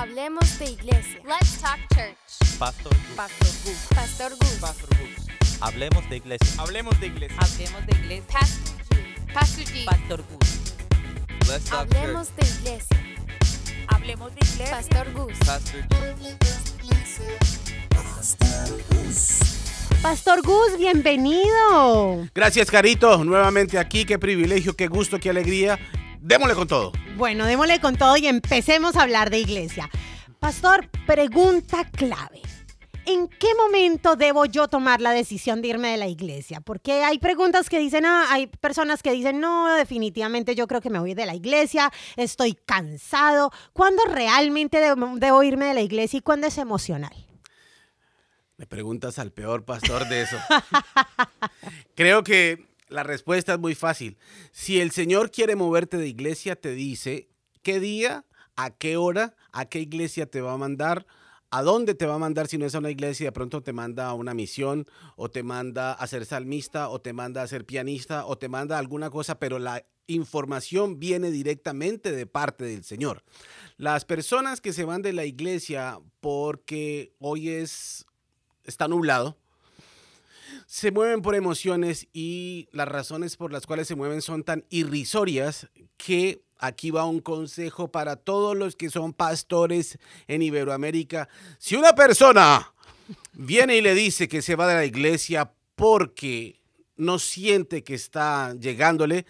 Hablemos de iglesia. Let's talk church. Pastor Gus. Pastor Gus. Pastor Gus. Pastor Gus. Hablemos de iglesia. Hablemos de iglesia. Hablemos de iglesia. Pastor G. Pastor G. Pastor Gus. Let's talk Hablemos de iglesia. Hablemos de iglesia. Pastor Gus. church. Pastor G. Pastor Gus, bienvenido. Gracias, Carito. Nuevamente aquí. Qué privilegio, qué gusto, qué alegría. Démosle con todo. Bueno, démosle con todo y empecemos a hablar de iglesia. Pastor, pregunta clave. ¿En qué momento debo yo tomar la decisión de irme de la iglesia? Porque hay preguntas que dicen, ah, hay personas que dicen, no, definitivamente yo creo que me voy de la iglesia, estoy cansado. ¿Cuándo realmente debo, debo irme de la iglesia y cuándo es emocional? Me preguntas al peor pastor de eso. Creo que la respuesta es muy fácil. Si el Señor quiere moverte de iglesia, te dice qué día, a qué hora, a qué iglesia te va a mandar, a dónde te va a mandar si no es a una iglesia, de pronto te manda a una misión, o te manda a ser salmista, o te manda a ser pianista, o te manda alguna cosa, pero la información viene directamente de parte del Señor. Las personas que se van de la iglesia porque hoy es está nublado, se mueven por emociones y las razones por las cuales se mueven son tan irrisorias que aquí va un consejo para todos los que son pastores en Iberoamérica. Si una persona viene y le dice que se va de la iglesia porque no siente que está llegándole,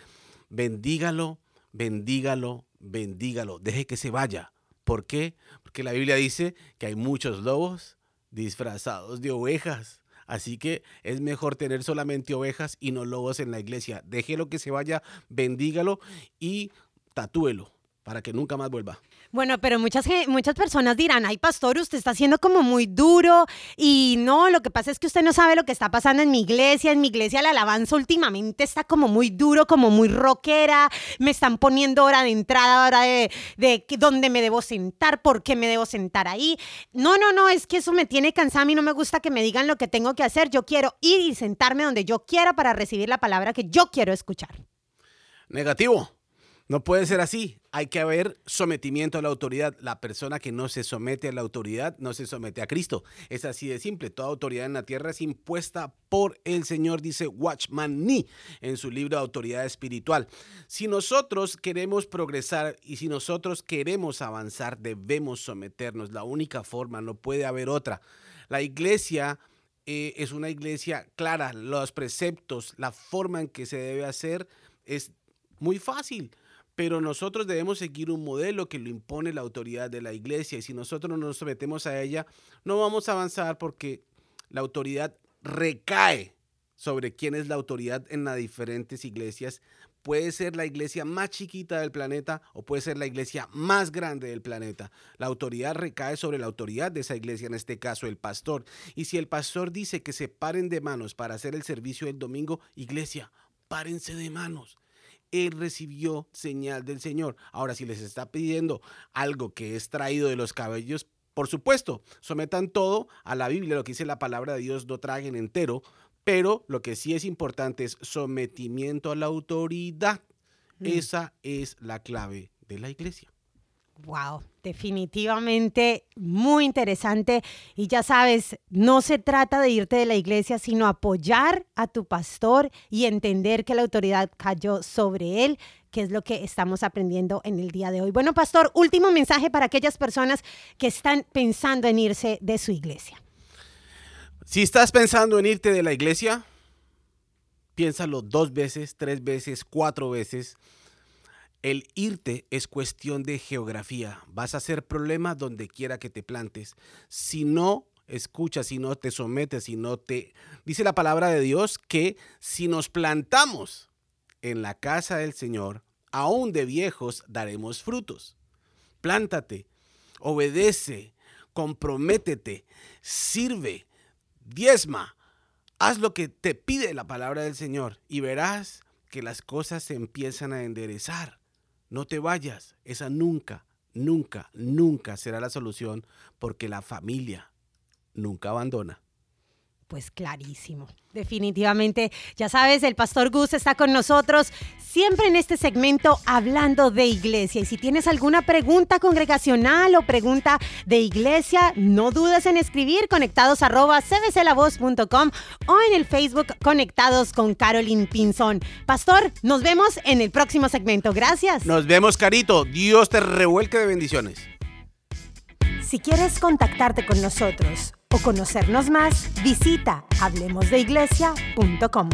bendígalo, bendígalo, bendígalo, deje que se vaya. ¿Por qué? Porque la Biblia dice que hay muchos lobos disfrazados de ovejas. Así que es mejor tener solamente ovejas y no lobos en la iglesia. Déjelo que se vaya, bendígalo y tatúelo para que nunca más vuelva. Bueno, pero muchas, muchas personas dirán, ay, pastor, usted está siendo como muy duro y no, lo que pasa es que usted no sabe lo que está pasando en mi iglesia. En mi iglesia la alabanza últimamente está como muy duro, como muy rockera. Me están poniendo hora de entrada, hora de, de dónde me debo sentar, por qué me debo sentar ahí. No, no, no, es que eso me tiene cansada. A mí no me gusta que me digan lo que tengo que hacer. Yo quiero ir y sentarme donde yo quiera para recibir la palabra que yo quiero escuchar. Negativo. No puede ser así. Hay que haber sometimiento a la autoridad. La persona que no se somete a la autoridad no se somete a Cristo. Es así de simple. Toda autoridad en la tierra es impuesta por el Señor, dice Watchman Nee en su libro Autoridad Espiritual. Si nosotros queremos progresar y si nosotros queremos avanzar, debemos someternos. La única forma, no puede haber otra. La iglesia eh, es una iglesia clara. Los preceptos, la forma en que se debe hacer es muy fácil pero nosotros debemos seguir un modelo que lo impone la autoridad de la iglesia y si nosotros no nos sometemos a ella, no vamos a avanzar porque la autoridad recae sobre quién es la autoridad en las diferentes iglesias. Puede ser la iglesia más chiquita del planeta o puede ser la iglesia más grande del planeta. La autoridad recae sobre la autoridad de esa iglesia, en este caso el pastor. Y si el pastor dice que se paren de manos para hacer el servicio del domingo, iglesia, párense de manos él recibió señal del Señor. Ahora, si les está pidiendo algo que es traído de los cabellos, por supuesto, sometan todo a la Biblia, lo que dice la palabra de Dios, no traguen entero, pero lo que sí es importante es sometimiento a la autoridad. Esa es la clave de la iglesia. Wow, definitivamente muy interesante. Y ya sabes, no se trata de irte de la iglesia, sino apoyar a tu pastor y entender que la autoridad cayó sobre él, que es lo que estamos aprendiendo en el día de hoy. Bueno, pastor, último mensaje para aquellas personas que están pensando en irse de su iglesia. Si estás pensando en irte de la iglesia, piénsalo dos veces, tres veces, cuatro veces. El irte es cuestión de geografía. Vas a ser problema donde quiera que te plantes. Si no escuchas, si no te sometes, si no te... Dice la palabra de Dios que si nos plantamos en la casa del Señor, aún de viejos daremos frutos. Plántate, obedece, comprométete, sirve, diezma. Haz lo que te pide la palabra del Señor y verás que las cosas se empiezan a enderezar. No te vayas, esa nunca, nunca, nunca será la solución porque la familia nunca abandona. Pues clarísimo. Definitivamente, ya sabes, el pastor Gus está con nosotros siempre en este segmento hablando de iglesia. Y si tienes alguna pregunta congregacional o pregunta de iglesia, no dudes en escribir conectados arroba cbclavoz.com o en el Facebook Conectados con Carolyn Pinzón. Pastor, nos vemos en el próximo segmento. Gracias. Nos vemos, Carito. Dios te revuelque de bendiciones. Si quieres contactarte con nosotros o conocernos más, visita hablemosdeiglesia.com.